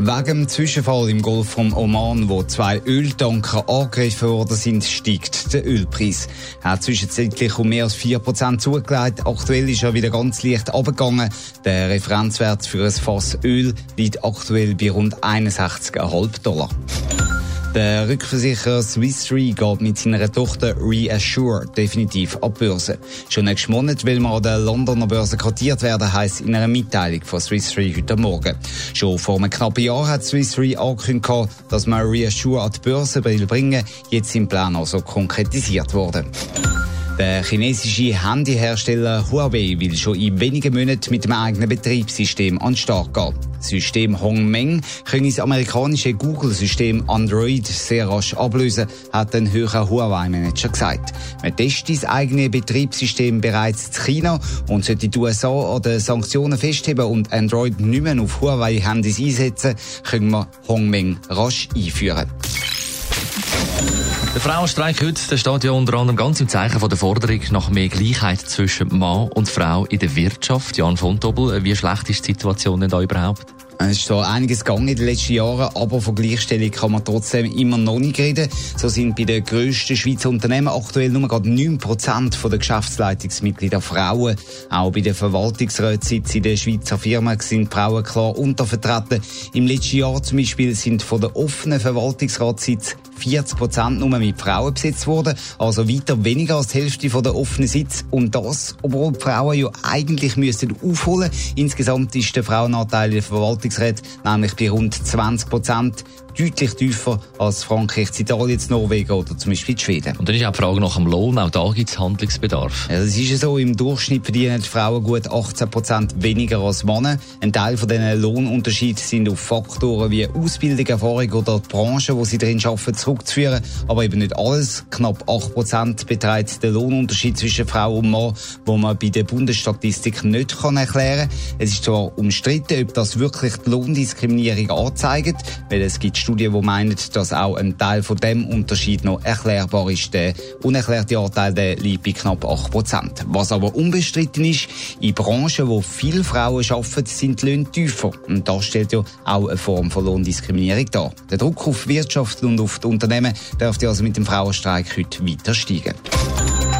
Wegen dem Zwischenfall im Golf von Oman, wo zwei Öltanker angegriffen worden sind, steigt der Ölpreis. Er hat zwischenzeitlich um mehr als 4% zugelegt. Aktuell ist er wieder ganz leicht abgegangen. Der Referenzwert für ein Fass Öl liegt aktuell bei rund 61,5 Dollar. Der Rückversicherer Swiss Re geht mit seiner Tochter Reassure definitiv ab Börse. Schon nächsten Monat will man an der Londoner Börse kotiert werden, heisst in einer Mitteilung von Swiss Re heute Morgen. Schon vor einem knappen Jahr hat Swiss Re angekündigt, dass man Reassure an die Börse bringen Jetzt sind Pläne also konkretisiert worden. Der chinesische Handyhersteller Huawei will schon in wenigen Monaten mit dem eigenen Betriebssystem an den Start gehen. Das System Hongmeng können das amerikanische Google-System Android sehr rasch ablösen, hat ein höherer Huawei-Manager gesagt. Man testet das eigene Betriebssystem bereits in China und sollte die USA an den Sanktionen festheben und Android nicht mehr auf Huawei-Handys einsetzen, können wir Hongmeng rasch einführen. Der Frauenstreik heute der steht ja unter anderem ganz im Zeichen von der Forderung nach mehr Gleichheit zwischen Mann und Frau in der Wirtschaft. Jan von Dobbel, wie schlecht ist die Situation denn da überhaupt? Es ist zwar einiges gegangen in den letzten Jahren, aber von Gleichstellung kann man trotzdem immer noch nicht reden. So sind bei den grössten Schweizer Unternehmen aktuell nur gerade 9% der Geschäftsleitungsmitglieder Frauen. Auch bei den Verwaltungsratssitzen in den Schweizer Firmen sind Frauen klar untervertreten. Im letzten Jahr zum Beispiel sind von den offenen Verwaltungsratssitzen 40 Prozent nur mit Frauen besetzt worden, also weiter weniger als die Hälfte der offenen Sitz. Und das, obwohl die Frauen ja eigentlich müssten aufholen. Insgesamt ist der Frauenanteil in der Verwaltungsräte nämlich bei rund 20 Prozent deutlich tiefer als Frankreich, Italien, Norwegen oder zum Beispiel Schweden. Und dann ist auch die Frage nach dem Lohn, auch da gibt es Handlungsbedarf. Ja, das ist ja so, im Durchschnitt verdienen die Frauen gut 18 Prozent weniger als Männer. Ein Teil von diesen Lohnunterschieden sind auf Faktoren wie Ausbildung, Erfahrung oder die Branche, wo sie drin arbeiten, zurückzuführen. Aber eben nicht alles. Knapp 8 Prozent beträgt der Lohnunterschied zwischen Frau und Mann, wo man bei der Bundesstatistik nicht kann erklären kann. Es ist zwar umstritten, ob das wirklich die Lohndiskriminierung anzeigt, weil es gibt Studien, die meinen, dass auch ein Teil von dem Unterschied noch erklärbar ist. Der unerklärte Anteil der liegt bei knapp 8 Prozent. Was aber unbestritten ist, in Branchen, wo viele Frauen arbeiten, sind die Löhne tiefer. Und das stellt ja auch eine Form von Lohndiskriminierung dar. Der Druck auf Wirtschaft und auf die Unternehmen dürfte also mit dem Frauenstreik heute weiter steigen.